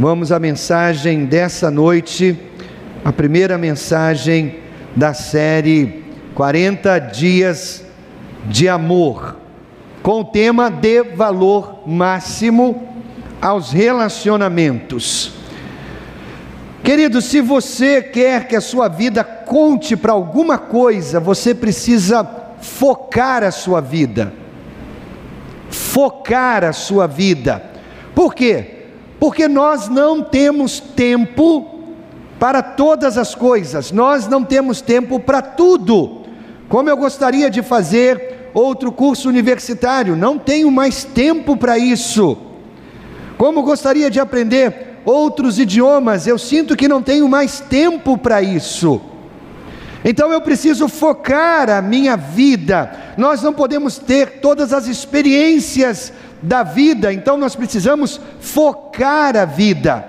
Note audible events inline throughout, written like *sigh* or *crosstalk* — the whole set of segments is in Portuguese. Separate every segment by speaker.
Speaker 1: Vamos à mensagem dessa noite, a primeira mensagem da série 40 Dias de Amor, com o tema de valor máximo aos relacionamentos. Querido, se você quer que a sua vida conte para alguma coisa, você precisa focar a sua vida. Focar a sua vida. Por quê? Porque nós não temos tempo para todas as coisas, nós não temos tempo para tudo. Como eu gostaria de fazer outro curso universitário, não tenho mais tempo para isso. Como gostaria de aprender outros idiomas, eu sinto que não tenho mais tempo para isso. Então eu preciso focar a minha vida. Nós não podemos ter todas as experiências da vida, então nós precisamos focar a vida.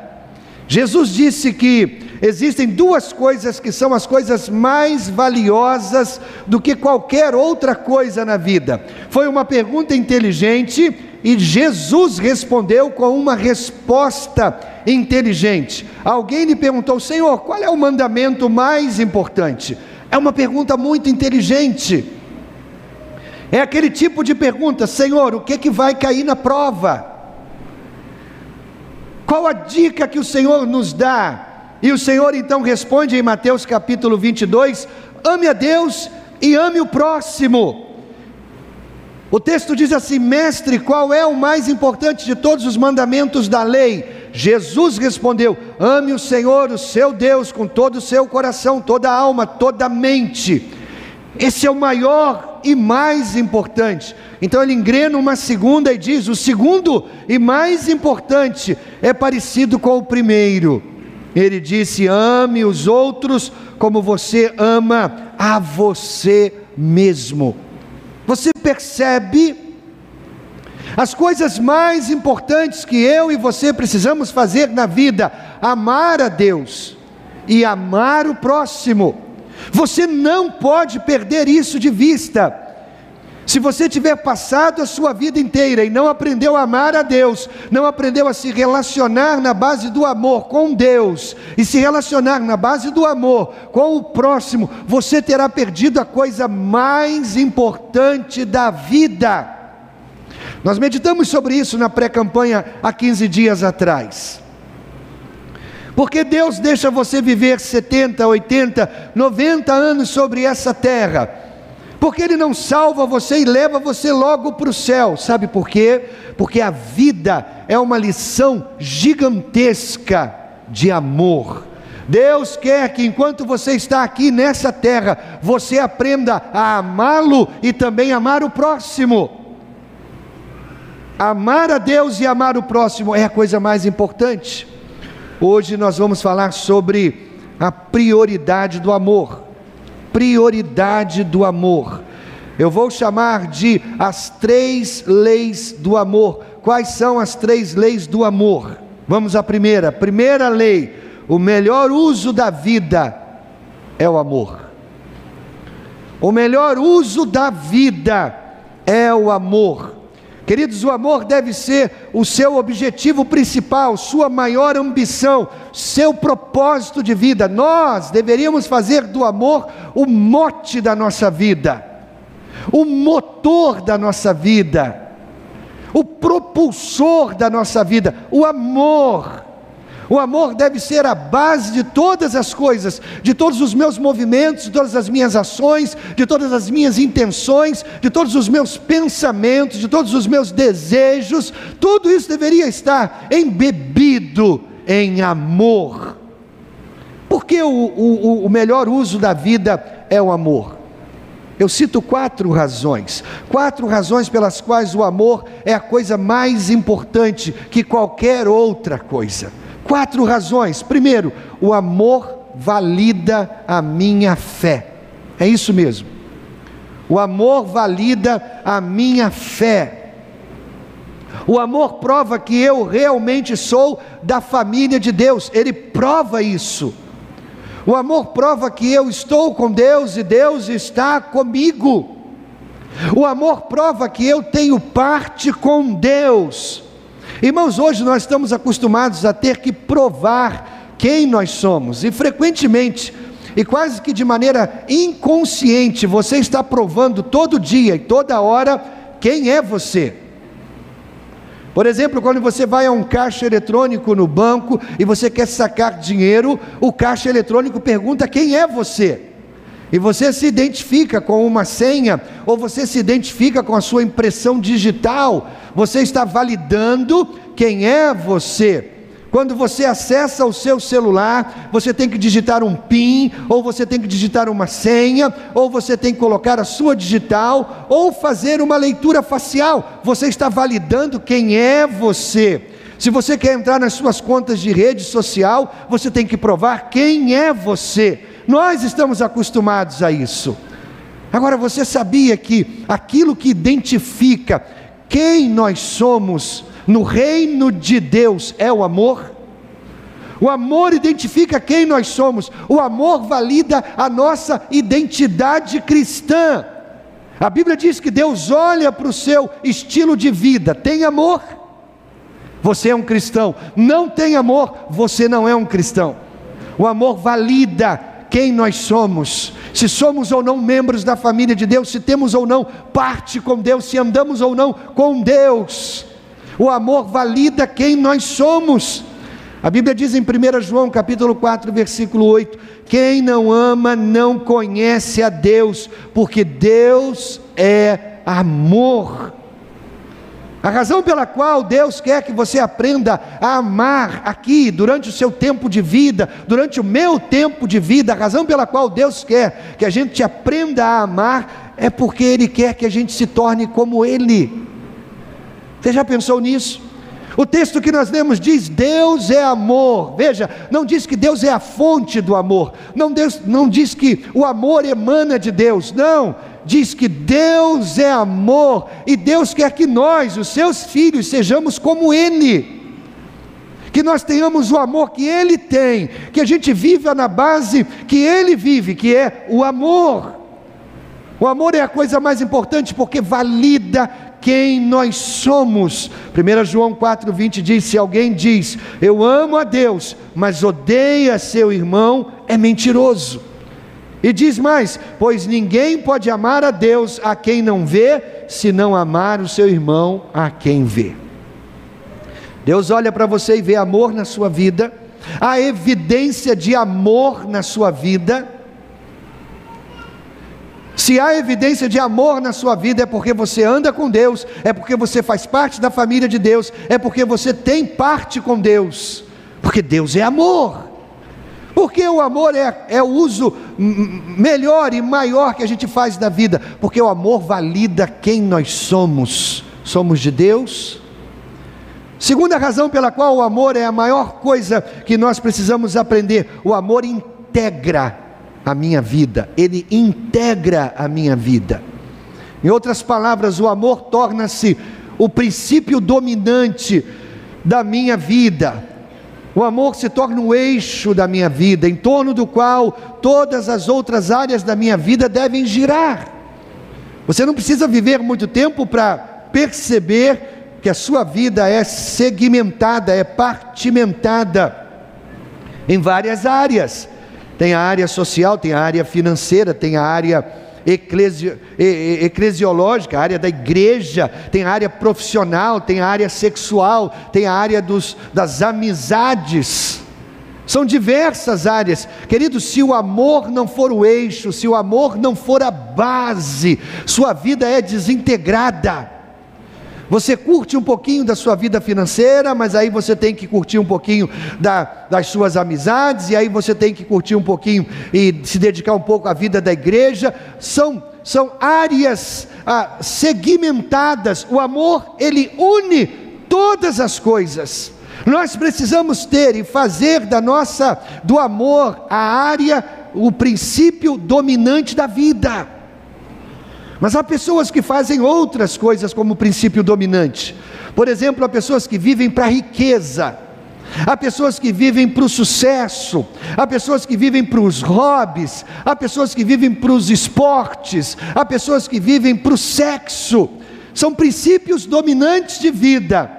Speaker 1: Jesus disse que existem duas coisas que são as coisas mais valiosas do que qualquer outra coisa na vida. Foi uma pergunta inteligente e Jesus respondeu com uma resposta inteligente. Alguém lhe perguntou: Senhor, qual é o mandamento mais importante? É uma pergunta muito inteligente. É aquele tipo de pergunta: Senhor, o que, que vai cair na prova? Qual a dica que o Senhor nos dá? E o Senhor então responde em Mateus capítulo 22: ame a Deus e ame o próximo. O texto diz assim: Mestre, qual é o mais importante de todos os mandamentos da lei? Jesus respondeu: Ame o Senhor, o seu Deus, com todo o seu coração, toda a alma, toda a mente. Esse é o maior e mais importante. Então ele engrena uma segunda e diz: o segundo e mais importante é parecido com o primeiro. Ele disse: ame os outros como você ama a você mesmo. Você percebe as coisas mais importantes que eu e você precisamos fazer na vida: amar a Deus e amar o próximo. Você não pode perder isso de vista. Se você tiver passado a sua vida inteira e não aprendeu a amar a Deus, não aprendeu a se relacionar na base do amor com Deus e se relacionar na base do amor com o próximo, você terá perdido a coisa mais importante da vida. Nós meditamos sobre isso na pré-campanha há 15 dias atrás. Porque Deus deixa você viver 70, 80, 90 anos sobre essa terra. Porque Ele não salva você e leva você logo para o céu. Sabe por quê? Porque a vida é uma lição gigantesca de amor. Deus quer que enquanto você está aqui nessa terra, você aprenda a amá-lo e também amar o próximo. Amar a Deus e amar o próximo é a coisa mais importante. Hoje nós vamos falar sobre a prioridade do amor. Prioridade do amor. Eu vou chamar de as três leis do amor. Quais são as três leis do amor? Vamos à primeira. Primeira lei: o melhor uso da vida é o amor. O melhor uso da vida é o amor. Queridos, o amor deve ser o seu objetivo principal, sua maior ambição, seu propósito de vida. Nós deveríamos fazer do amor o mote da nossa vida, o motor da nossa vida, o propulsor da nossa vida, o amor. O amor deve ser a base de todas as coisas, de todos os meus movimentos, de todas as minhas ações, de todas as minhas intenções, de todos os meus pensamentos, de todos os meus desejos. Tudo isso deveria estar embebido em amor. Porque o, o, o melhor uso da vida é o amor. Eu cito quatro razões, quatro razões pelas quais o amor é a coisa mais importante que qualquer outra coisa. Quatro razões. Primeiro, o amor valida a minha fé. É isso mesmo. O amor valida a minha fé. O amor prova que eu realmente sou da família de Deus, ele prova isso. O amor prova que eu estou com Deus e Deus está comigo. O amor prova que eu tenho parte com Deus. Irmãos, hoje nós estamos acostumados a ter que provar quem nós somos, e frequentemente, e quase que de maneira inconsciente, você está provando todo dia e toda hora quem é você. Por exemplo, quando você vai a um caixa eletrônico no banco e você quer sacar dinheiro, o caixa eletrônico pergunta quem é você. E você se identifica com uma senha, ou você se identifica com a sua impressão digital, você está validando quem é você. Quando você acessa o seu celular, você tem que digitar um PIN, ou você tem que digitar uma senha, ou você tem que colocar a sua digital, ou fazer uma leitura facial. Você está validando quem é você. Se você quer entrar nas suas contas de rede social, você tem que provar quem é você. Nós estamos acostumados a isso. Agora, você sabia que aquilo que identifica quem nós somos no reino de Deus é o amor? O amor identifica quem nós somos, o amor valida a nossa identidade cristã. A Bíblia diz que Deus olha para o seu estilo de vida, tem amor, você é um cristão, não tem amor, você não é um cristão. O amor valida quem nós somos, se somos ou não membros da família de Deus, se temos ou não parte com Deus, se andamos ou não com Deus. O amor valida quem nós somos. A Bíblia diz em 1 João capítulo 4, versículo 8: Quem não ama não conhece a Deus, porque Deus é amor. A razão pela qual Deus quer que você aprenda a amar aqui, durante o seu tempo de vida, durante o meu tempo de vida, a razão pela qual Deus quer que a gente aprenda a amar, é porque Ele quer que a gente se torne como Ele. Você já pensou nisso? O texto que nós lemos diz: Deus é amor. Veja, não diz que Deus é a fonte do amor. Não, Deus, não diz que o amor emana de Deus. Não diz que Deus é amor e Deus quer que nós, os seus filhos, sejamos como Ele. Que nós tenhamos o amor que Ele tem, que a gente viva na base que Ele vive, que é o amor. O amor é a coisa mais importante porque valida quem nós somos. 1 João 4,20 diz: Se alguém diz, Eu amo a Deus, mas odeia seu irmão, é mentiroso. E diz mais: Pois ninguém pode amar a Deus a quem não vê, se não amar o seu irmão a quem vê. Deus olha para você e vê amor na sua vida, a evidência de amor na sua vida. Se há evidência de amor na sua vida, é porque você anda com Deus, é porque você faz parte da família de Deus, é porque você tem parte com Deus, porque Deus é amor. Porque o amor é, é o uso melhor e maior que a gente faz da vida. Porque o amor valida quem nós somos. Somos de Deus. Segunda razão pela qual o amor é a maior coisa que nós precisamos aprender: o amor integra a minha vida, ele integra a minha vida. Em outras palavras, o amor torna-se o princípio dominante da minha vida. O amor se torna o eixo da minha vida, em torno do qual todas as outras áreas da minha vida devem girar. Você não precisa viver muito tempo para perceber que a sua vida é segmentada, é partimentada em várias áreas. Tem a área social, tem a área financeira, tem a área eclesi, eclesiológica, a área da igreja, tem a área profissional, tem a área sexual, tem a área dos, das amizades. São diversas áreas. Querido, se o amor não for o eixo, se o amor não for a base, sua vida é desintegrada. Você curte um pouquinho da sua vida financeira, mas aí você tem que curtir um pouquinho da, das suas amizades, e aí você tem que curtir um pouquinho e se dedicar um pouco à vida da igreja. São, são áreas ah, segmentadas. O amor, ele une todas as coisas. Nós precisamos ter e fazer da nossa, do amor, a área, o princípio dominante da vida. Mas há pessoas que fazem outras coisas como princípio dominante. Por exemplo, há pessoas que vivem para a riqueza, há pessoas que vivem para o sucesso, há pessoas que vivem para os hobbies, há pessoas que vivem para os esportes, há pessoas que vivem para o sexo. São princípios dominantes de vida.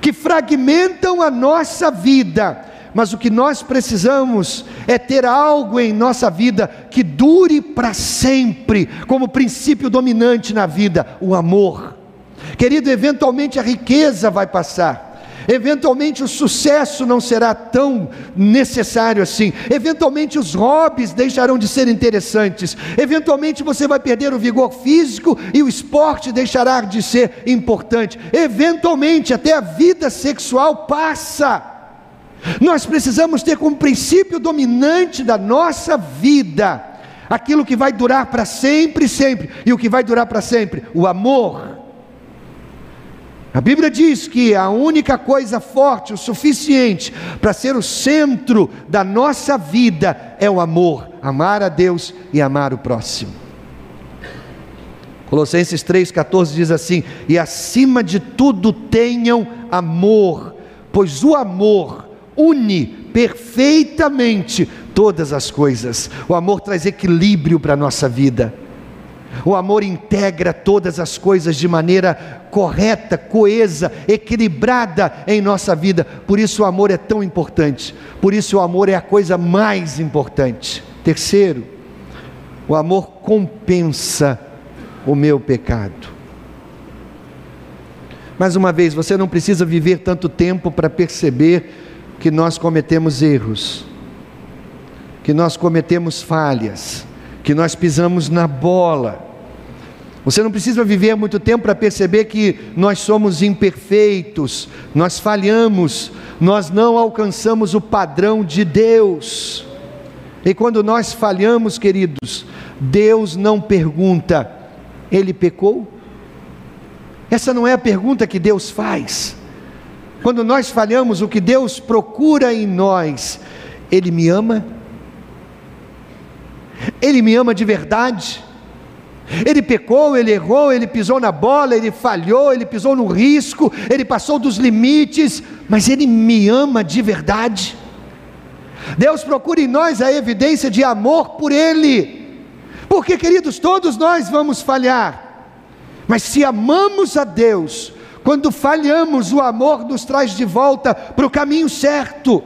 Speaker 1: que fragmentam a nossa vida. Mas o que nós precisamos é ter algo em nossa vida que dure para sempre, como princípio dominante na vida, o amor. Querido, eventualmente a riqueza vai passar. Eventualmente o sucesso não será tão necessário assim. Eventualmente os hobbies deixarão de ser interessantes. Eventualmente você vai perder o vigor físico e o esporte deixará de ser importante. Eventualmente até a vida sexual passa. Nós precisamos ter como princípio dominante da nossa vida aquilo que vai durar para sempre, sempre. E o que vai durar para sempre? O amor. A Bíblia diz que a única coisa forte, o suficiente para ser o centro da nossa vida é o amor, amar a Deus e amar o próximo. Colossenses 3,14 diz assim: E acima de tudo tenham amor, pois o amor une perfeitamente todas as coisas. O amor traz equilíbrio para a nossa vida. O amor integra todas as coisas de maneira correta, coesa, equilibrada em nossa vida. Por isso o amor é tão importante. Por isso o amor é a coisa mais importante. Terceiro, o amor compensa o meu pecado. Mais uma vez, você não precisa viver tanto tempo para perceber que nós cometemos erros, que nós cometemos falhas que nós pisamos na bola. Você não precisa viver muito tempo para perceber que nós somos imperfeitos, nós falhamos, nós não alcançamos o padrão de Deus. E quando nós falhamos, queridos, Deus não pergunta, ele pecou? Essa não é a pergunta que Deus faz. Quando nós falhamos, o que Deus procura em nós, Ele me ama? Ele me ama de verdade. Ele pecou, ele errou, ele pisou na bola, ele falhou, ele pisou no risco, ele passou dos limites, mas ele me ama de verdade. Deus procura em nós a evidência de amor por Ele, porque, queridos, todos nós vamos falhar, mas se amamos a Deus, quando falhamos, o amor nos traz de volta para o caminho certo.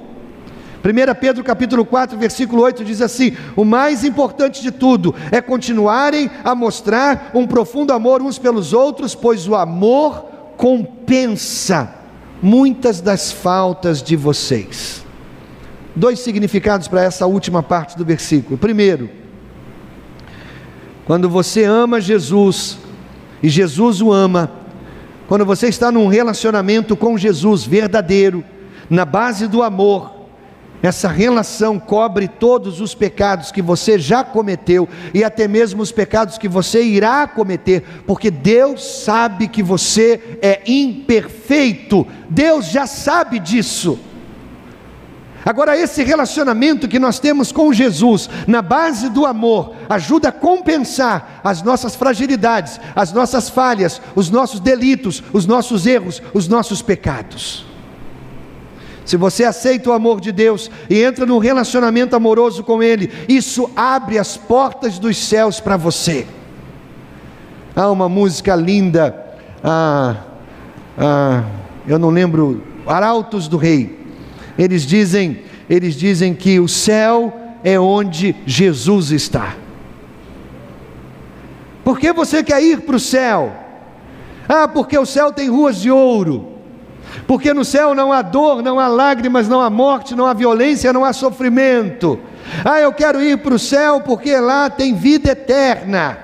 Speaker 1: 1 Pedro capítulo 4, versículo 8 diz assim: "O mais importante de tudo é continuarem a mostrar um profundo amor uns pelos outros, pois o amor compensa muitas das faltas de vocês." Dois significados para essa última parte do versículo. Primeiro, quando você ama Jesus e Jesus o ama, quando você está num relacionamento com Jesus verdadeiro, na base do amor, essa relação cobre todos os pecados que você já cometeu e até mesmo os pecados que você irá cometer, porque Deus sabe que você é imperfeito, Deus já sabe disso. Agora, esse relacionamento que nós temos com Jesus, na base do amor, ajuda a compensar as nossas fragilidades, as nossas falhas, os nossos delitos, os nossos erros, os nossos pecados. Se você aceita o amor de Deus e entra num relacionamento amoroso com Ele, isso abre as portas dos céus para você. Há uma música linda, ah, ah, eu não lembro, Arautos do Rei. Eles dizem, eles dizem que o céu é onde Jesus está. Por que você quer ir para o céu? Ah, porque o céu tem ruas de ouro porque no céu não há dor, não há lágrimas, não há morte, não há violência, não há sofrimento. Ah, eu quero ir para o céu porque lá tem vida eterna.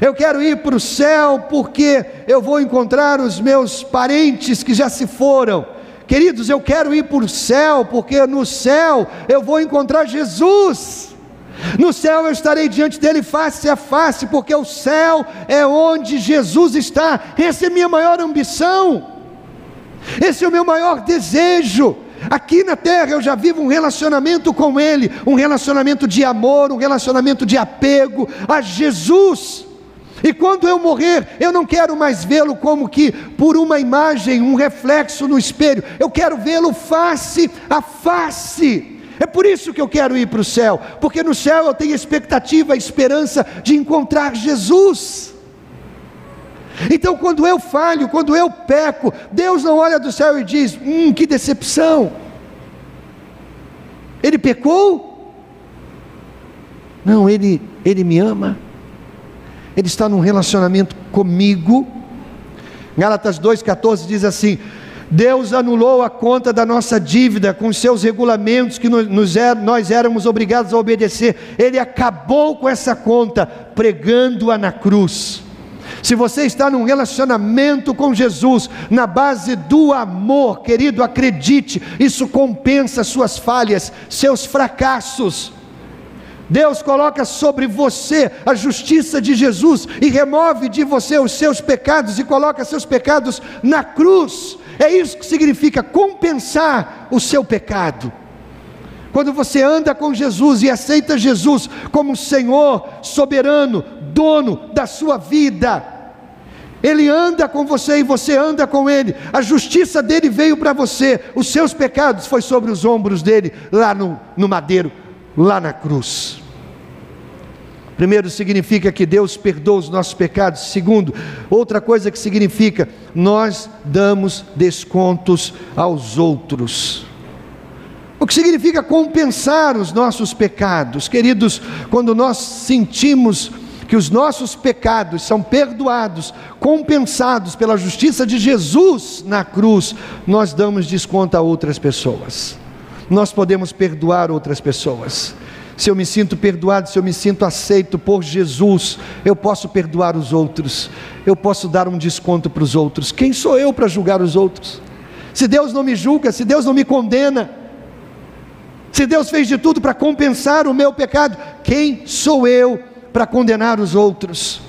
Speaker 1: Eu quero ir para o céu porque eu vou encontrar os meus parentes que já se foram. Queridos, eu quero ir para o céu porque no céu eu vou encontrar Jesus. No céu eu estarei diante dele face a face, porque o céu é onde Jesus está. Essa é a minha maior ambição. Esse é o meu maior desejo. Aqui na terra eu já vivo um relacionamento com Ele, um relacionamento de amor, um relacionamento de apego a Jesus. E quando eu morrer, eu não quero mais vê-lo como que por uma imagem, um reflexo no espelho, eu quero vê-lo face a face. É por isso que eu quero ir para o céu, porque no céu eu tenho expectativa, esperança de encontrar Jesus. Então, quando eu falho, quando eu peco, Deus não olha do céu e diz: Hum, que decepção. Ele pecou? Não, ele, ele me ama. Ele está num relacionamento comigo. Gálatas 2,14 diz assim: Deus anulou a conta da nossa dívida com seus regulamentos que nos, é, nós éramos obrigados a obedecer. Ele acabou com essa conta, pregando-a na cruz. Se você está num relacionamento com Jesus, na base do amor, querido, acredite, isso compensa suas falhas, seus fracassos. Deus coloca sobre você a justiça de Jesus e remove de você os seus pecados e coloca seus pecados na cruz. É isso que significa compensar o seu pecado. Quando você anda com Jesus e aceita Jesus como Senhor soberano, dono da sua vida, ele anda com você e você anda com ele. A justiça dele veio para você. Os seus pecados foi sobre os ombros dele, lá no, no madeiro, lá na cruz. Primeiro, significa que Deus perdoa os nossos pecados. Segundo, outra coisa que significa, nós damos descontos aos outros. O que significa compensar os nossos pecados, queridos, quando nós sentimos que os nossos pecados são perdoados, compensados pela justiça de Jesus na cruz, nós damos desconto a outras pessoas. Nós podemos perdoar outras pessoas. Se eu me sinto perdoado, se eu me sinto aceito por Jesus, eu posso perdoar os outros, eu posso dar um desconto para os outros. Quem sou eu para julgar os outros? Se Deus não me julga, se Deus não me condena, se Deus fez de tudo para compensar o meu pecado, quem sou eu para condenar os outros.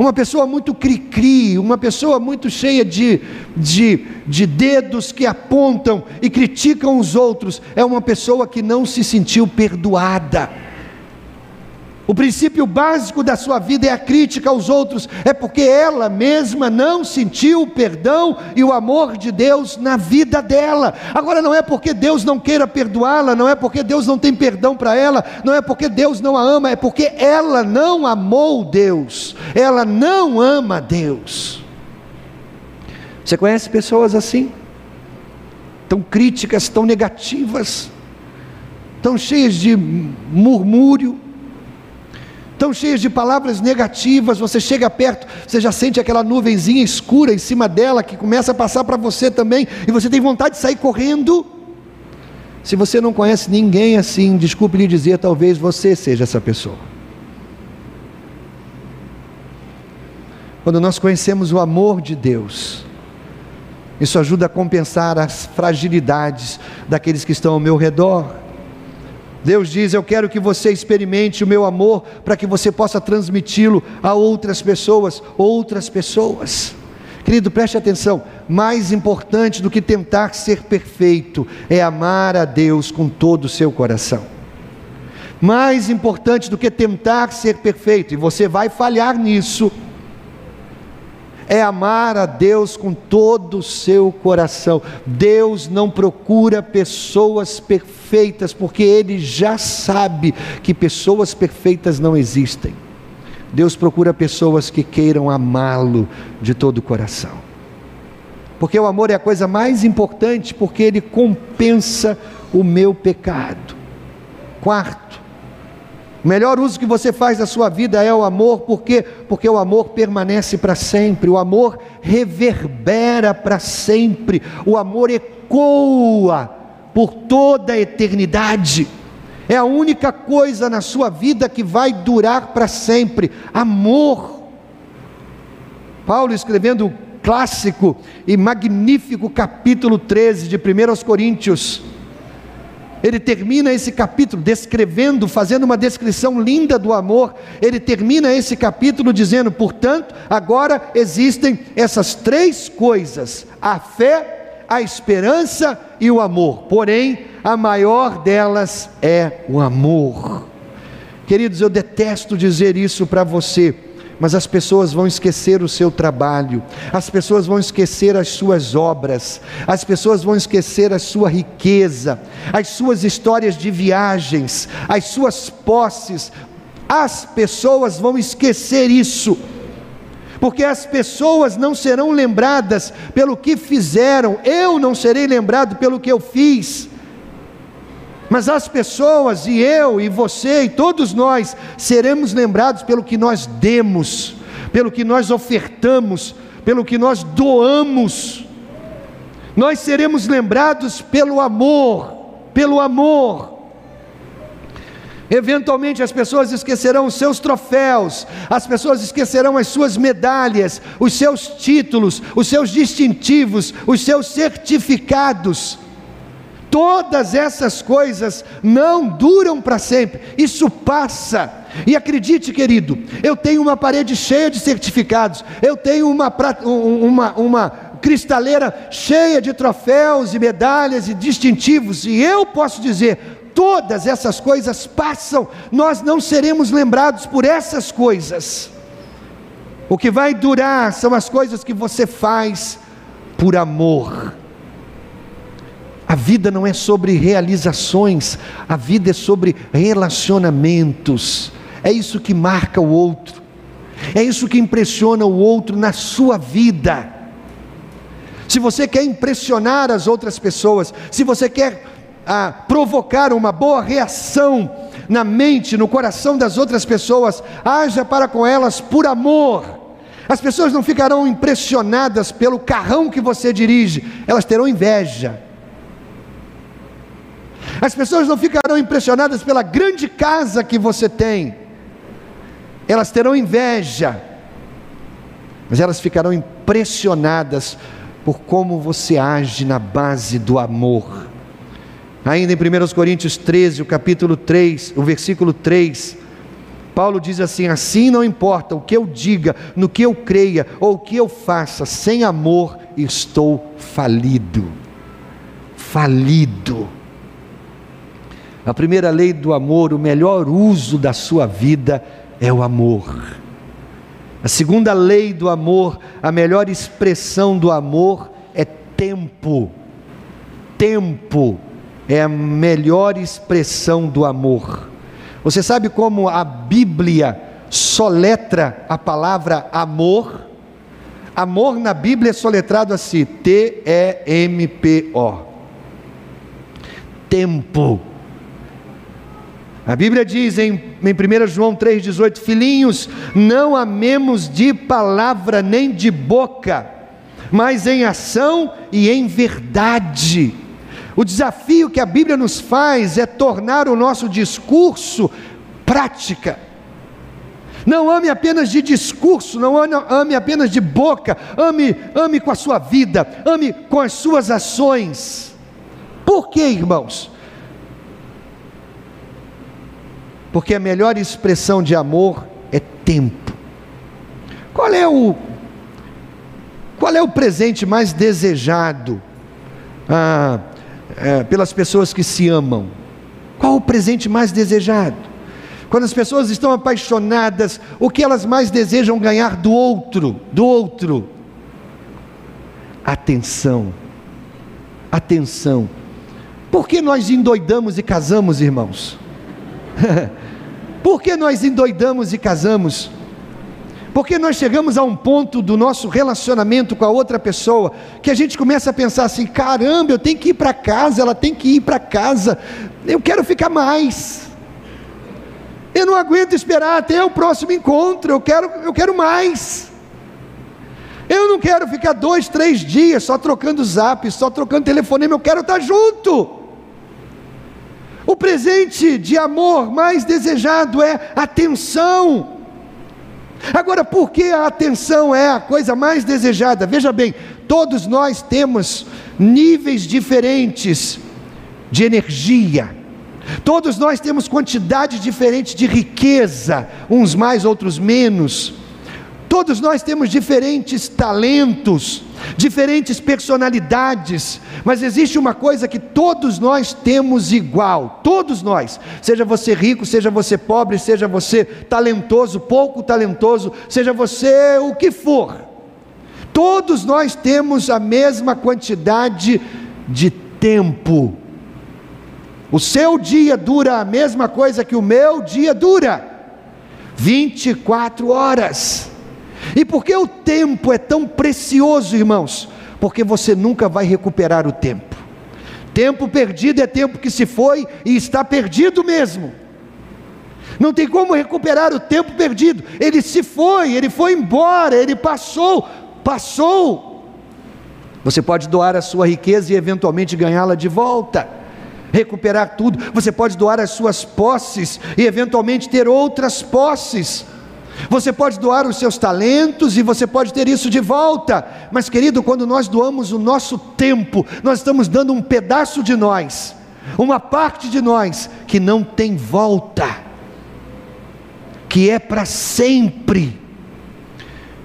Speaker 1: Uma pessoa muito cri-cri, uma pessoa muito cheia de, de, de dedos que apontam e criticam os outros, é uma pessoa que não se sentiu perdoada. O princípio básico da sua vida é a crítica aos outros, é porque ela mesma não sentiu o perdão e o amor de Deus na vida dela. Agora, não é porque Deus não queira perdoá-la, não é porque Deus não tem perdão para ela, não é porque Deus não a ama, é porque ela não amou Deus, ela não ama Deus. Você conhece pessoas assim? Tão críticas, tão negativas, tão cheias de murmúrio tão cheias de palavras negativas, você chega perto, você já sente aquela nuvenzinha escura em cima dela que começa a passar para você também, e você tem vontade de sair correndo. Se você não conhece ninguém assim, desculpe lhe dizer, talvez você seja essa pessoa. Quando nós conhecemos o amor de Deus, isso ajuda a compensar as fragilidades daqueles que estão ao meu redor. Deus diz: Eu quero que você experimente o meu amor para que você possa transmiti-lo a outras pessoas, outras pessoas. Querido, preste atenção: mais importante do que tentar ser perfeito é amar a Deus com todo o seu coração. Mais importante do que tentar ser perfeito, e você vai falhar nisso, é amar a Deus com todo o seu coração. Deus não procura pessoas perfeitas, porque Ele já sabe que pessoas perfeitas não existem. Deus procura pessoas que queiram amá-lo de todo o coração. Porque o amor é a coisa mais importante, porque ele compensa o meu pecado. Quarto, o melhor uso que você faz da sua vida é o amor, por quê? Porque o amor permanece para sempre, o amor reverbera para sempre, o amor ecoa por toda a eternidade. É a única coisa na sua vida que vai durar para sempre: amor. Paulo escrevendo o clássico e magnífico capítulo 13 de 1 Coríntios ele termina esse capítulo descrevendo, fazendo uma descrição linda do amor. Ele termina esse capítulo dizendo: portanto, agora existem essas três coisas: a fé, a esperança e o amor. Porém, a maior delas é o amor. Queridos, eu detesto dizer isso para você mas as pessoas vão esquecer o seu trabalho, as pessoas vão esquecer as suas obras, as pessoas vão esquecer a sua riqueza, as suas histórias de viagens, as suas posses, as pessoas vão esquecer isso, porque as pessoas não serão lembradas pelo que fizeram, eu não serei lembrado pelo que eu fiz. Mas as pessoas, e eu, e você, e todos nós, seremos lembrados pelo que nós demos, pelo que nós ofertamos, pelo que nós doamos. Nós seremos lembrados pelo amor, pelo amor. Eventualmente as pessoas esquecerão os seus troféus, as pessoas esquecerão as suas medalhas, os seus títulos, os seus distintivos, os seus certificados. Todas essas coisas não duram para sempre, isso passa. E acredite, querido, eu tenho uma parede cheia de certificados, eu tenho uma, uma, uma cristaleira cheia de troféus e medalhas e distintivos, e eu posso dizer: todas essas coisas passam, nós não seremos lembrados por essas coisas. O que vai durar são as coisas que você faz por amor. A vida não é sobre realizações, a vida é sobre relacionamentos. É isso que marca o outro, é isso que impressiona o outro na sua vida. Se você quer impressionar as outras pessoas, se você quer a provocar uma boa reação na mente, no coração das outras pessoas, haja para com elas por amor. As pessoas não ficarão impressionadas pelo carrão que você dirige, elas terão inveja. As pessoas não ficarão impressionadas pela grande casa que você tem, elas terão inveja, mas elas ficarão impressionadas por como você age na base do amor. Ainda em 1 Coríntios 13, o capítulo 3, o versículo 3, Paulo diz assim: Assim não importa o que eu diga, no que eu creia ou o que eu faça, sem amor estou falido. Falido. A primeira lei do amor, o melhor uso da sua vida é o amor. A segunda lei do amor, a melhor expressão do amor é tempo. Tempo é a melhor expressão do amor. Você sabe como a Bíblia soletra a palavra amor? Amor na Bíblia é soletrado assim: T-E-M-P-O. Tempo. A Bíblia diz em, em 1 João 3,18: Filhinhos, não amemos de palavra nem de boca, mas em ação e em verdade. O desafio que a Bíblia nos faz é tornar o nosso discurso prática. Não ame apenas de discurso, não ame apenas de boca, ame, ame com a sua vida, ame com as suas ações. Por quê, irmãos? Porque a melhor expressão de amor é tempo. Qual é o qual é o presente mais desejado? Ah, é, pelas pessoas que se amam? Qual o presente mais desejado? Quando as pessoas estão apaixonadas, o que elas mais desejam ganhar do outro? Do outro? Atenção. Atenção. Por que nós endoidamos e casamos, irmãos? *laughs* Por que nós endoidamos e casamos? Porque nós chegamos a um ponto do nosso relacionamento com a outra pessoa que a gente começa a pensar assim: caramba, eu tenho que ir para casa, ela tem que ir para casa, eu quero ficar mais. Eu não aguento esperar até o próximo encontro, eu quero, eu quero mais. Eu não quero ficar dois, três dias só trocando zap, só trocando telefonema, eu quero estar junto. O presente de amor mais desejado é atenção. Agora, por que a atenção é a coisa mais desejada? Veja bem, todos nós temos níveis diferentes de energia, todos nós temos quantidade diferente de riqueza, uns mais, outros menos. Todos nós temos diferentes talentos, diferentes personalidades, mas existe uma coisa que todos nós temos igual, todos nós, seja você rico, seja você pobre, seja você talentoso, pouco talentoso, seja você o que for, todos nós temos a mesma quantidade de tempo. O seu dia dura a mesma coisa que o meu dia dura 24 horas. E por que o tempo é tão precioso, irmãos? Porque você nunca vai recuperar o tempo. Tempo perdido é tempo que se foi e está perdido mesmo. Não tem como recuperar o tempo perdido. Ele se foi, ele foi embora, ele passou, passou. Você pode doar a sua riqueza e eventualmente ganhá-la de volta, recuperar tudo. Você pode doar as suas posses e eventualmente ter outras posses. Você pode doar os seus talentos e você pode ter isso de volta. Mas, querido, quando nós doamos o nosso tempo, nós estamos dando um pedaço de nós, uma parte de nós que não tem volta que é para sempre.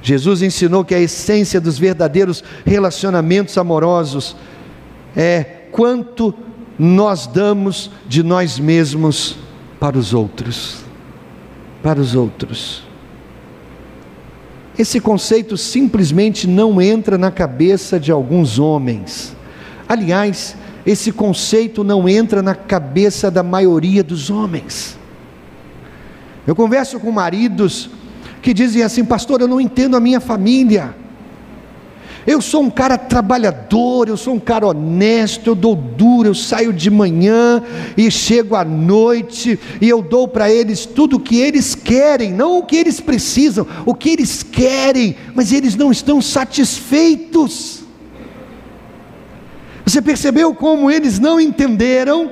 Speaker 1: Jesus ensinou que a essência dos verdadeiros relacionamentos amorosos é quanto nós damos de nós mesmos para os outros. Para os outros. Esse conceito simplesmente não entra na cabeça de alguns homens. Aliás, esse conceito não entra na cabeça da maioria dos homens. Eu converso com maridos que dizem assim: Pastor, eu não entendo a minha família. Eu sou um cara trabalhador, eu sou um cara honesto, eu dou duro, eu saio de manhã e chego à noite e eu dou para eles tudo o que eles querem, não o que eles precisam, o que eles querem, mas eles não estão satisfeitos. Você percebeu como eles não entenderam?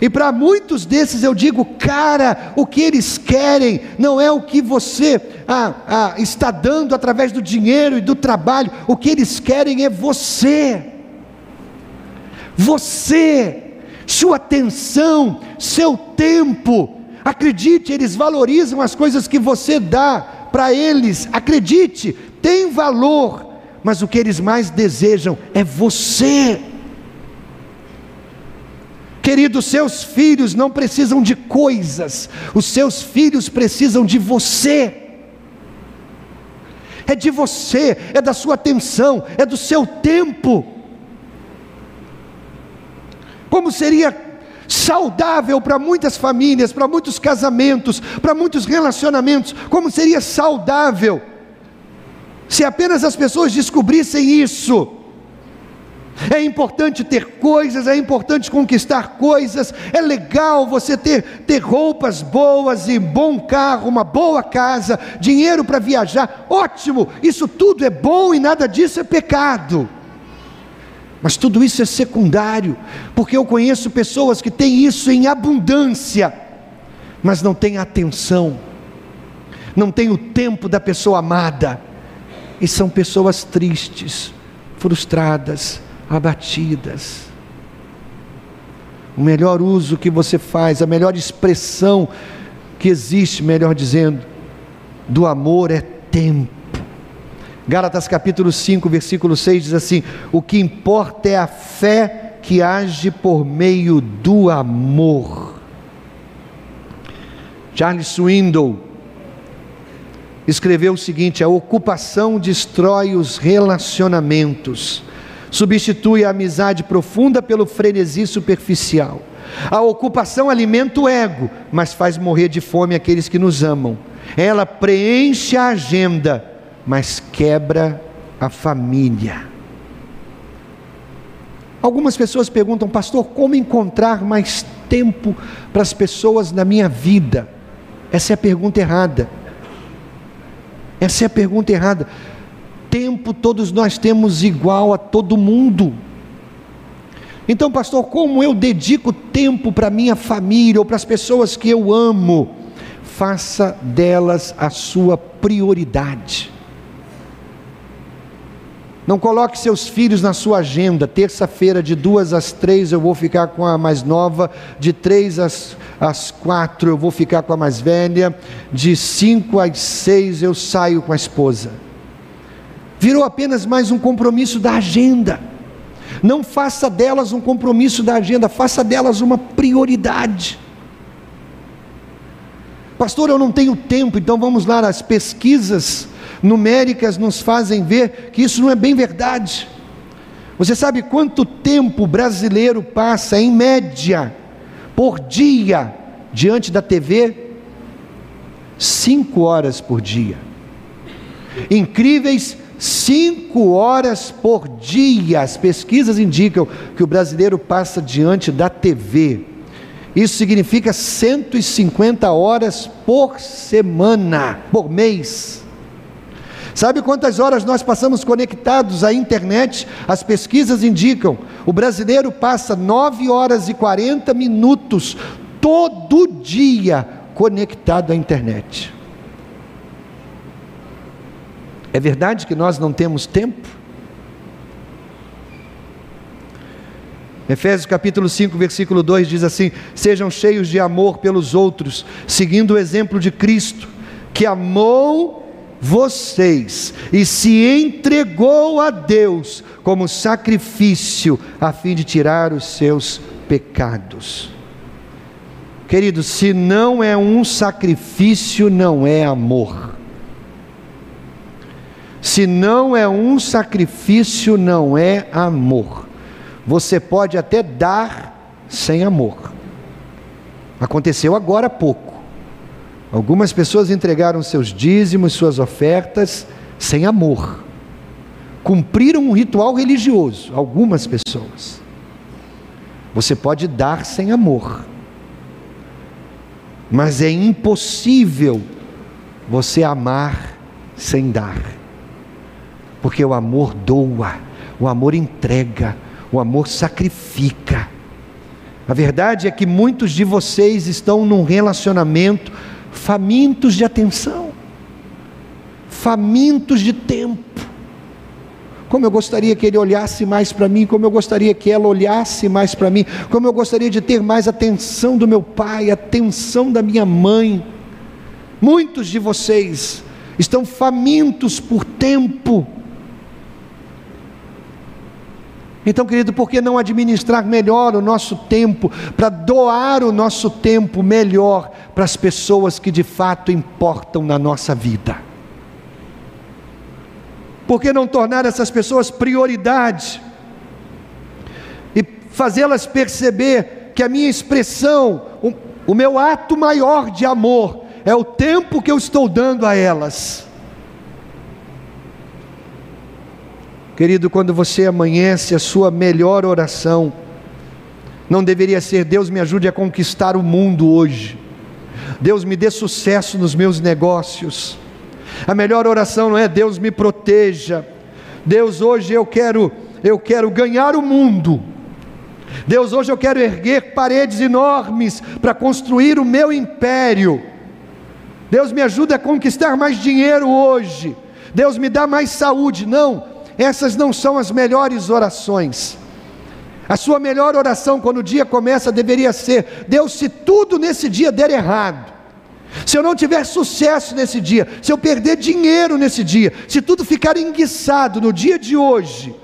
Speaker 1: E para muitos desses eu digo, cara, o que eles querem não é o que você ah, está dando através do dinheiro e do trabalho, o que eles querem é você. Você, sua atenção, seu tempo. Acredite, eles valorizam as coisas que você dá para eles. Acredite, tem valor, mas o que eles mais desejam é você. Queridos, seus filhos não precisam de coisas, os seus filhos precisam de você. É de você, é da sua atenção, é do seu tempo. Como seria saudável para muitas famílias, para muitos casamentos, para muitos relacionamentos, como seria saudável se apenas as pessoas descobrissem isso é importante ter coisas, é importante conquistar coisas, é legal você ter, ter roupas boas e bom carro, uma boa casa, dinheiro para viajar, ótimo, isso tudo é bom e nada disso é pecado. Mas tudo isso é secundário, porque eu conheço pessoas que têm isso em abundância, mas não têm atenção, não têm o tempo da pessoa amada, e são pessoas tristes, frustradas, abatidas. O melhor uso que você faz, a melhor expressão que existe, melhor dizendo, do amor é tempo. Gálatas capítulo 5, versículo 6 diz assim: O que importa é a fé que age por meio do amor. Charles Swindoll escreveu o seguinte: a ocupação destrói os relacionamentos substitui a amizade profunda pelo frenesi superficial. A ocupação alimenta o ego, mas faz morrer de fome aqueles que nos amam. Ela preenche a agenda, mas quebra a família. Algumas pessoas perguntam, pastor, como encontrar mais tempo para as pessoas na minha vida? Essa é a pergunta errada. Essa é a pergunta errada tempo todos nós temos igual a todo mundo. Então, pastor, como eu dedico tempo para minha família ou para as pessoas que eu amo? Faça delas a sua prioridade. Não coloque seus filhos na sua agenda. Terça-feira, de duas às três, eu vou ficar com a mais nova. De três às, às quatro, eu vou ficar com a mais velha. De cinco às seis, eu saio com a esposa virou apenas mais um compromisso da agenda. Não faça delas um compromisso da agenda, faça delas uma prioridade. Pastor, eu não tenho tempo, então vamos lá, as pesquisas numéricas nos fazem ver que isso não é bem verdade. Você sabe quanto tempo o brasileiro passa, em média, por dia, diante da TV? Cinco horas por dia. Incríveis cinco horas por dia. As pesquisas indicam que o brasileiro passa diante da TV. Isso significa 150 horas por semana, por mês. Sabe quantas horas nós passamos conectados à internet? As pesquisas indicam: o brasileiro passa 9 horas e 40 minutos todo dia conectado à internet. É verdade que nós não temos tempo? Efésios capítulo 5, versículo 2 diz assim: Sejam cheios de amor pelos outros, seguindo o exemplo de Cristo, que amou vocês e se entregou a Deus como sacrifício, a fim de tirar os seus pecados. Querido, se não é um sacrifício, não é amor. Se não é um sacrifício, não é amor. Você pode até dar sem amor. Aconteceu agora há pouco. Algumas pessoas entregaram seus dízimos, suas ofertas, sem amor. Cumpriram um ritual religioso, algumas pessoas. Você pode dar sem amor, mas é impossível você amar sem dar porque o amor doa, o amor entrega, o amor sacrifica. A verdade é que muitos de vocês estão num relacionamento famintos de atenção, famintos de tempo. Como eu gostaria que ele olhasse mais para mim, como eu gostaria que ela olhasse mais para mim, como eu gostaria de ter mais atenção do meu pai, atenção da minha mãe. Muitos de vocês estão famintos por tempo, então, querido, por que não administrar melhor o nosso tempo, para doar o nosso tempo melhor para as pessoas que de fato importam na nossa vida? Por que não tornar essas pessoas prioridade e fazê-las perceber que a minha expressão, o, o meu ato maior de amor, é o tempo que eu estou dando a elas? Querido, quando você amanhece, a sua melhor oração não deveria ser: Deus me ajude a conquistar o mundo hoje, Deus me dê sucesso nos meus negócios. A melhor oração não é Deus me proteja. Deus, hoje eu quero, eu quero ganhar o mundo. Deus, hoje eu quero erguer paredes enormes para construir o meu império. Deus me ajuda a conquistar mais dinheiro hoje. Deus me dá mais saúde. Não, essas não são as melhores orações. A sua melhor oração quando o dia começa deveria ser: Deus, se tudo nesse dia der errado, se eu não tiver sucesso nesse dia, se eu perder dinheiro nesse dia, se tudo ficar enguiçado no dia de hoje,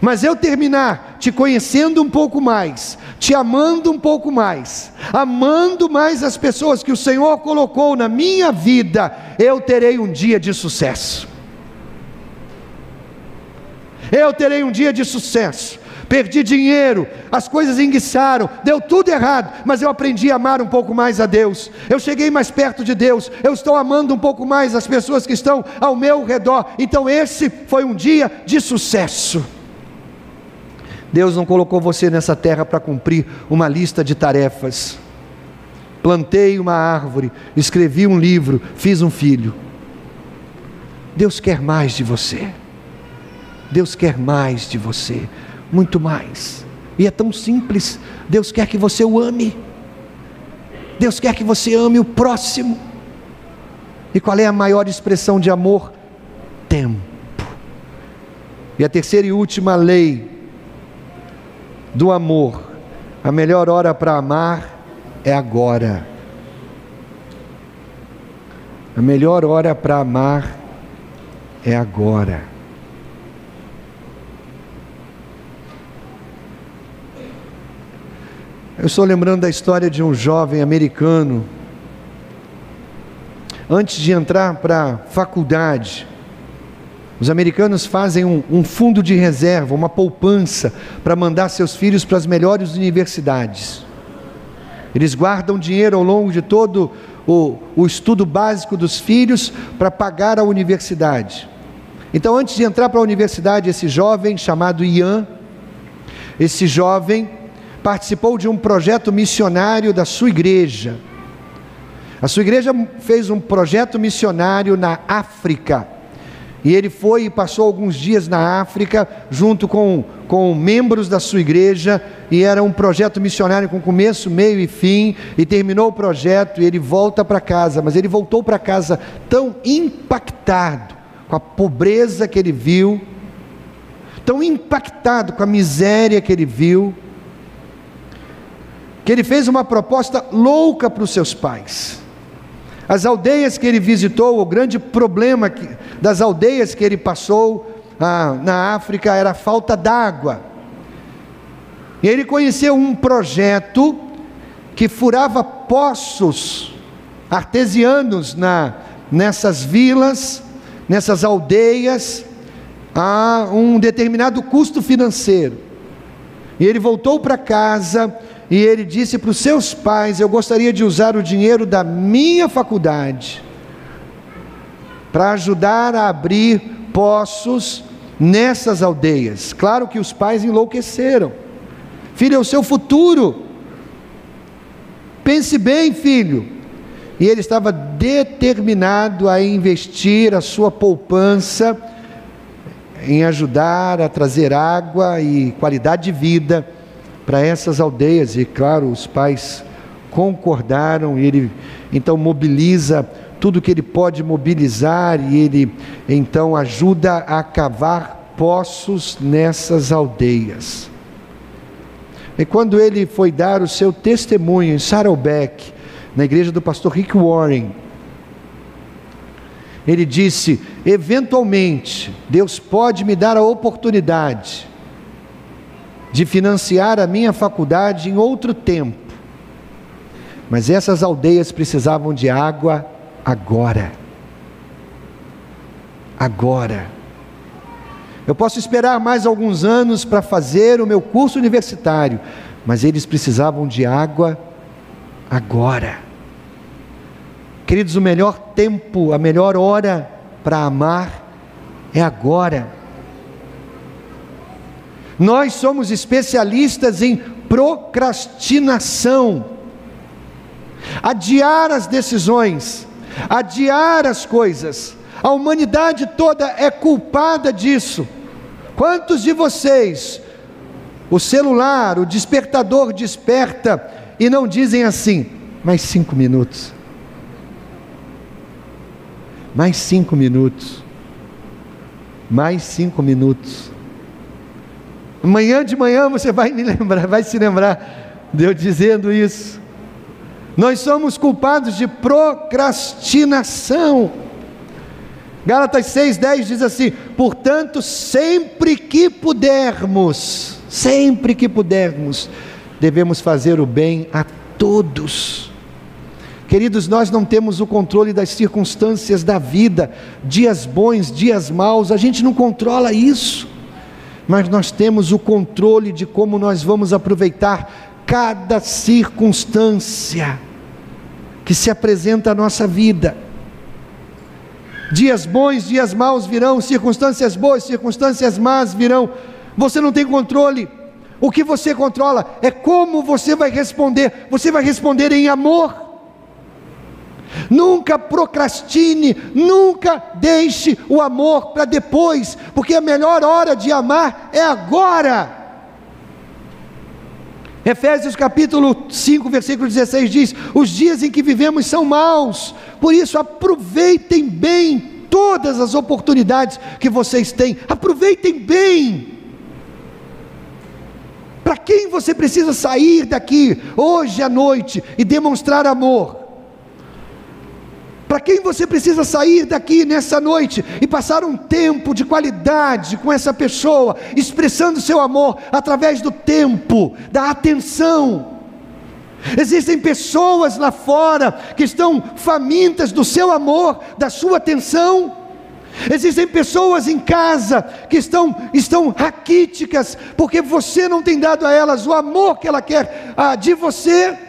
Speaker 1: mas eu terminar te conhecendo um pouco mais, te amando um pouco mais, amando mais as pessoas que o Senhor colocou na minha vida, eu terei um dia de sucesso eu terei um dia de sucesso. Perdi dinheiro, as coisas enguiçaram, deu tudo errado, mas eu aprendi a amar um pouco mais a Deus. Eu cheguei mais perto de Deus, eu estou amando um pouco mais as pessoas que estão ao meu redor. Então, esse foi um dia de sucesso. Deus não colocou você nessa terra para cumprir uma lista de tarefas. Plantei uma árvore, escrevi um livro, fiz um filho. Deus quer mais de você. Deus quer mais de você, muito mais. E é tão simples. Deus quer que você o ame. Deus quer que você ame o próximo. E qual é a maior expressão de amor? Tempo. E a terceira e última lei do amor: a melhor hora para amar é agora. A melhor hora para amar é agora. Eu estou lembrando da história de um jovem americano. Antes de entrar para a faculdade, os americanos fazem um, um, fundo de reserva, uma poupança, para mandar seus filhos para as melhores universidades. Eles guardam dinheiro ao longo de todo o, o estudo básico dos filhos para pagar a universidade. Então, antes de entrar para a universidade, esse jovem chamado Ian, esse jovem participou de um projeto missionário da sua igreja. A sua igreja fez um projeto missionário na África. E ele foi e passou alguns dias na África, junto com, com membros da sua igreja, e era um projeto missionário com começo, meio e fim, e terminou o projeto e ele volta para casa, mas ele voltou para casa tão impactado com a pobreza que ele viu, tão impactado com a miséria que ele viu, que ele fez uma proposta louca para os seus pais. As aldeias que ele visitou, o grande problema que, das aldeias que ele passou ah, na África era a falta d'água. E ele conheceu um projeto que furava poços artesianos na, nessas vilas, nessas aldeias, a um determinado custo financeiro. E ele voltou para casa e ele disse para os seus pais: Eu gostaria de usar o dinheiro da minha faculdade para ajudar a abrir poços nessas aldeias. Claro que os pais enlouqueceram. Filho, é o seu futuro. Pense bem, filho. E ele estava determinado a investir a sua poupança em ajudar a trazer água e qualidade de vida para essas aldeias. E claro, os pais concordaram e ele então mobiliza tudo que ele pode mobilizar e ele então ajuda a cavar poços nessas aldeias. E quando ele foi dar o seu testemunho em Saddleback, na igreja do pastor Rick Warren, ele disse: eventualmente, Deus pode me dar a oportunidade de financiar a minha faculdade em outro tempo. Mas essas aldeias precisavam de água agora. Agora. Eu posso esperar mais alguns anos para fazer o meu curso universitário, mas eles precisavam de água agora. Queridos, o melhor tempo, a melhor hora para amar é agora. Nós somos especialistas em procrastinação, adiar as decisões, adiar as coisas. A humanidade toda é culpada disso. Quantos de vocês, o celular, o despertador desperta e não dizem assim, mais cinco minutos, mais cinco minutos, mais cinco minutos. Amanhã de manhã você vai me *laughs* lembrar, vai se lembrar de eu dizendo isso. Nós somos culpados de procrastinação. Gálatas 6,10 diz assim: portanto, sempre que pudermos, sempre que pudermos, devemos fazer o bem a todos. Queridos, nós não temos o controle das circunstâncias da vida, dias bons, dias maus, a gente não controla isso mas nós temos o controle de como nós vamos aproveitar cada circunstância que se apresenta à nossa vida. Dias bons, dias maus virão, circunstâncias boas, circunstâncias más virão. Você não tem controle. O que você controla é como você vai responder. Você vai responder em amor. Nunca procrastine, nunca deixe o amor para depois, porque a melhor hora de amar é agora. Efésios capítulo 5, versículo 16 diz: Os dias em que vivemos são maus, por isso aproveitem bem todas as oportunidades que vocês têm, aproveitem bem. Para quem você precisa sair daqui hoje à noite e demonstrar amor? Para quem você precisa sair daqui nessa noite e passar um tempo de qualidade com essa pessoa, expressando seu amor através do tempo, da atenção. Existem pessoas lá fora que estão famintas do seu amor, da sua atenção. Existem pessoas em casa que estão, estão raquíticas, porque você não tem dado a elas o amor que ela quer ah, de você.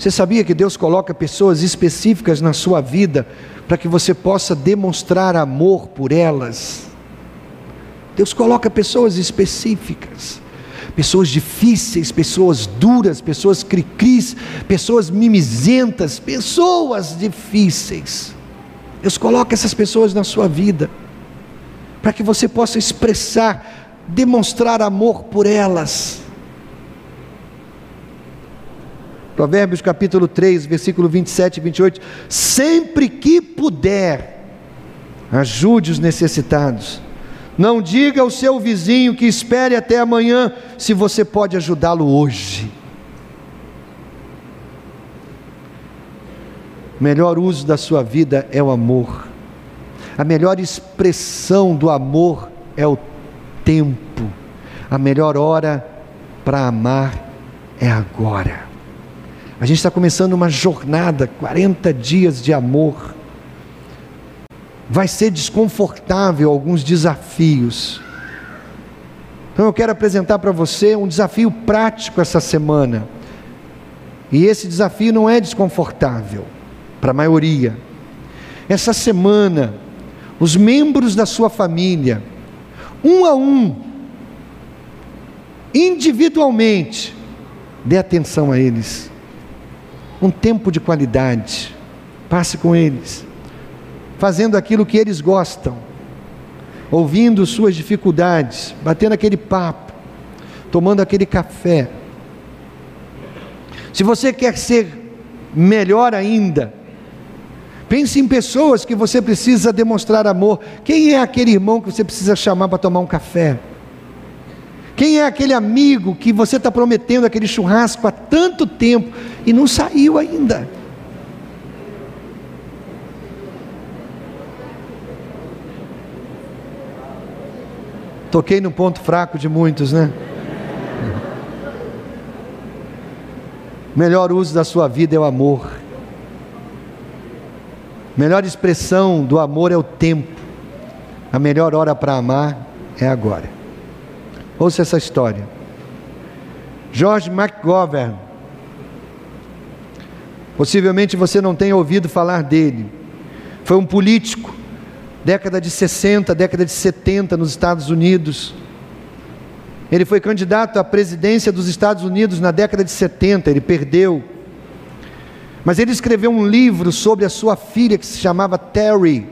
Speaker 1: Você sabia que Deus coloca pessoas específicas na sua vida para que você possa demonstrar amor por elas? Deus coloca pessoas específicas, pessoas difíceis, pessoas duras, pessoas cri-cris, pessoas mimizentas, pessoas difíceis. Deus coloca essas pessoas na sua vida para que você possa expressar, demonstrar amor por elas. Provérbios capítulo 3, versículo 27 e 28. Sempre que puder, ajude os necessitados. Não diga ao seu vizinho que espere até amanhã, se você pode ajudá-lo hoje. O melhor uso da sua vida é o amor. A melhor expressão do amor é o tempo. A melhor hora para amar é agora. A gente está começando uma jornada, 40 dias de amor. Vai ser desconfortável alguns desafios. Então eu quero apresentar para você um desafio prático essa semana. E esse desafio não é desconfortável para a maioria. Essa semana, os membros da sua família, um a um, individualmente, dê atenção a eles um tempo de qualidade. Passe com eles, fazendo aquilo que eles gostam, ouvindo suas dificuldades, batendo aquele papo, tomando aquele café. Se você quer ser melhor ainda, pense em pessoas que você precisa demonstrar amor. Quem é aquele irmão que você precisa chamar para tomar um café? Quem é aquele amigo que você está prometendo aquele churrasco há tanto tempo e não saiu ainda? Toquei no ponto fraco de muitos, né? Melhor uso da sua vida é o amor. Melhor expressão do amor é o tempo. A melhor hora para amar é agora. Ouça essa história. George McGovern. Possivelmente você não tenha ouvido falar dele. Foi um político, década de 60, década de 70 nos Estados Unidos. Ele foi candidato à presidência dos Estados Unidos na década de 70, ele perdeu. Mas ele escreveu um livro sobre a sua filha que se chamava Terry.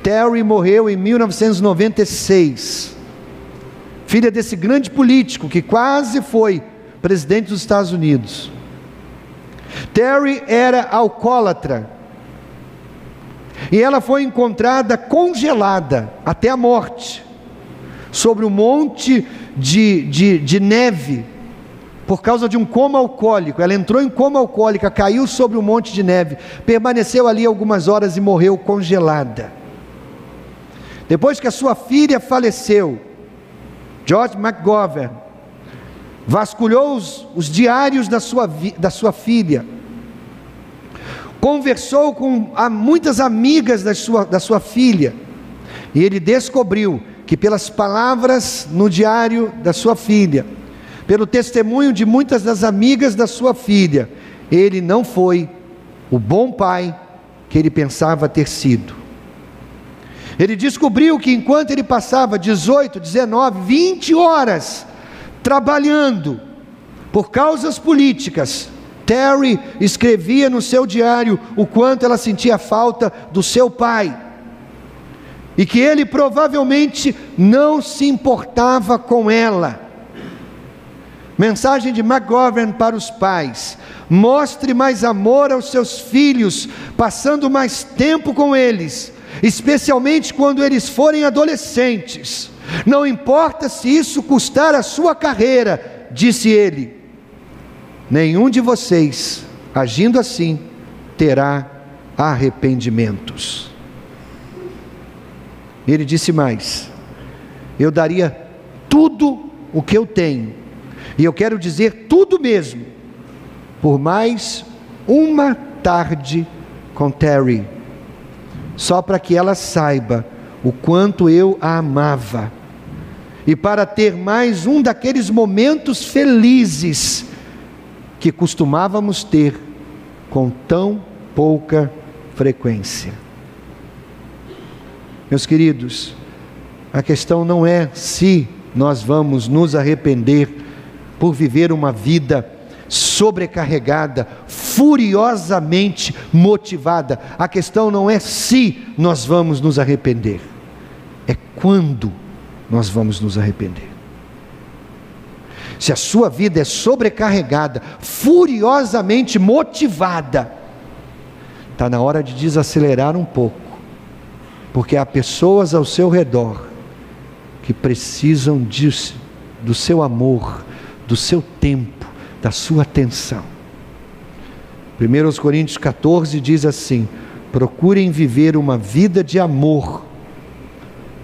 Speaker 1: Terry morreu em 1996 filha desse grande político que quase foi presidente dos Estados Unidos. Terry era alcoólatra. E ela foi encontrada congelada até a morte, sobre um monte de, de, de neve, por causa de um coma alcoólico. Ela entrou em coma alcoólica, caiu sobre um monte de neve, permaneceu ali algumas horas e morreu congelada. Depois que a sua filha faleceu, George McGovern vasculhou os, os diários da sua, da sua filha, conversou com muitas amigas da sua, da sua filha, e ele descobriu que, pelas palavras no diário da sua filha, pelo testemunho de muitas das amigas da sua filha, ele não foi o bom pai que ele pensava ter sido. Ele descobriu que enquanto ele passava 18, 19, 20 horas trabalhando por causas políticas, Terry escrevia no seu diário o quanto ela sentia falta do seu pai. E que ele provavelmente não se importava com ela. Mensagem de McGovern para os pais: mostre mais amor aos seus filhos, passando mais tempo com eles, especialmente quando eles forem adolescentes. Não importa se isso custar a sua carreira, disse ele. Nenhum de vocês, agindo assim, terá arrependimentos. Ele disse mais: Eu daria tudo o que eu tenho, e eu quero dizer tudo mesmo, por mais uma tarde com Terry só para que ela saiba o quanto eu a amava, e para ter mais um daqueles momentos felizes que costumávamos ter com tão pouca frequência. Meus queridos, a questão não é se nós vamos nos arrepender por viver uma vida sobrecarregada, furiosamente motivada. A questão não é se nós vamos nos arrepender, é quando nós vamos nos arrepender. Se a sua vida é sobrecarregada, furiosamente motivada, está na hora de desacelerar um pouco, porque há pessoas ao seu redor que precisam disso, do seu amor, do seu tempo, da sua atenção. 1 Coríntios 14 diz assim: procurem viver uma vida de amor,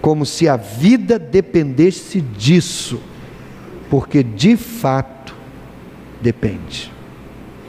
Speaker 1: como se a vida dependesse disso, porque de fato depende.